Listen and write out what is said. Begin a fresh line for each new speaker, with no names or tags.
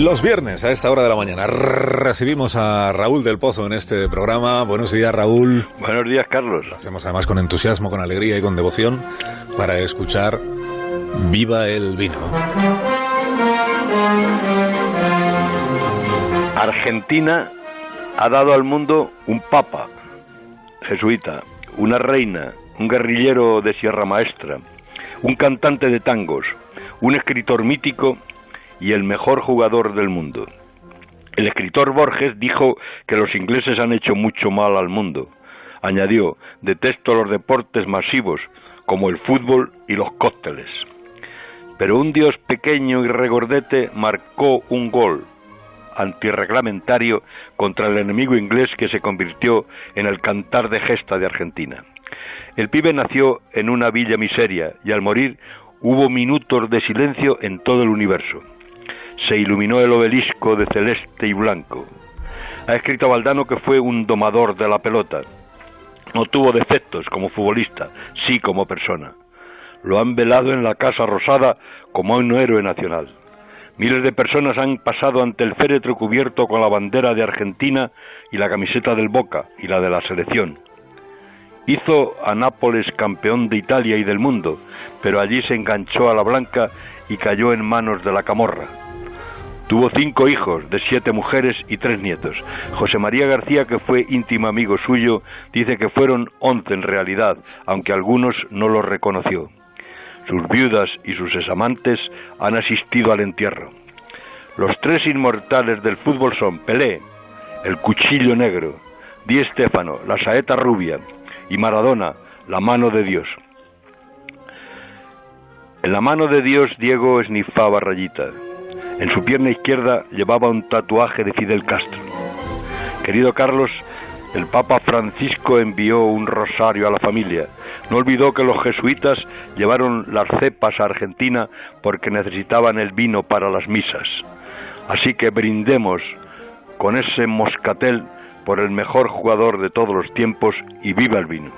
Los viernes a esta hora de la mañana recibimos a Raúl del Pozo en este programa. Buenos días, Raúl.
Buenos días, Carlos.
Lo hacemos además con entusiasmo, con alegría y con devoción para escuchar Viva el vino.
Argentina ha dado al mundo un papa jesuita, una reina, un guerrillero de Sierra Maestra, un cantante de tangos, un escritor mítico y el mejor jugador del mundo. El escritor Borges dijo que los ingleses han hecho mucho mal al mundo. Añadió, detesto los deportes masivos como el fútbol y los cócteles. Pero un dios pequeño y regordete marcó un gol antirreglamentario contra el enemigo inglés que se convirtió en el cantar de gesta de Argentina. El pibe nació en una villa miseria y al morir hubo minutos de silencio en todo el universo. Se iluminó el obelisco de celeste y blanco. Ha escrito Valdano que fue un domador de la pelota. No tuvo defectos como futbolista, sí como persona. Lo han velado en la Casa Rosada como un héroe nacional. Miles de personas han pasado ante el féretro cubierto con la bandera de Argentina y la camiseta del Boca y la de la selección. Hizo a Nápoles campeón de Italia y del mundo, pero allí se enganchó a la blanca y cayó en manos de la camorra. Tuvo cinco hijos, de siete mujeres y tres nietos. José María García, que fue íntimo amigo suyo, dice que fueron once en realidad, aunque algunos no los reconoció. Sus viudas y sus examantes han asistido al entierro. Los tres inmortales del fútbol son Pelé, el cuchillo negro, Di Stéfano, la saeta rubia y Maradona, la mano de Dios. En la mano de Dios Diego esnifaba rayita. En su pierna izquierda llevaba un tatuaje de Fidel Castro. Querido Carlos, el Papa Francisco envió un rosario a la familia. No olvidó que los jesuitas llevaron las cepas a Argentina porque necesitaban el vino para las misas. Así que brindemos con ese moscatel por el mejor jugador de todos los tiempos y viva el vino.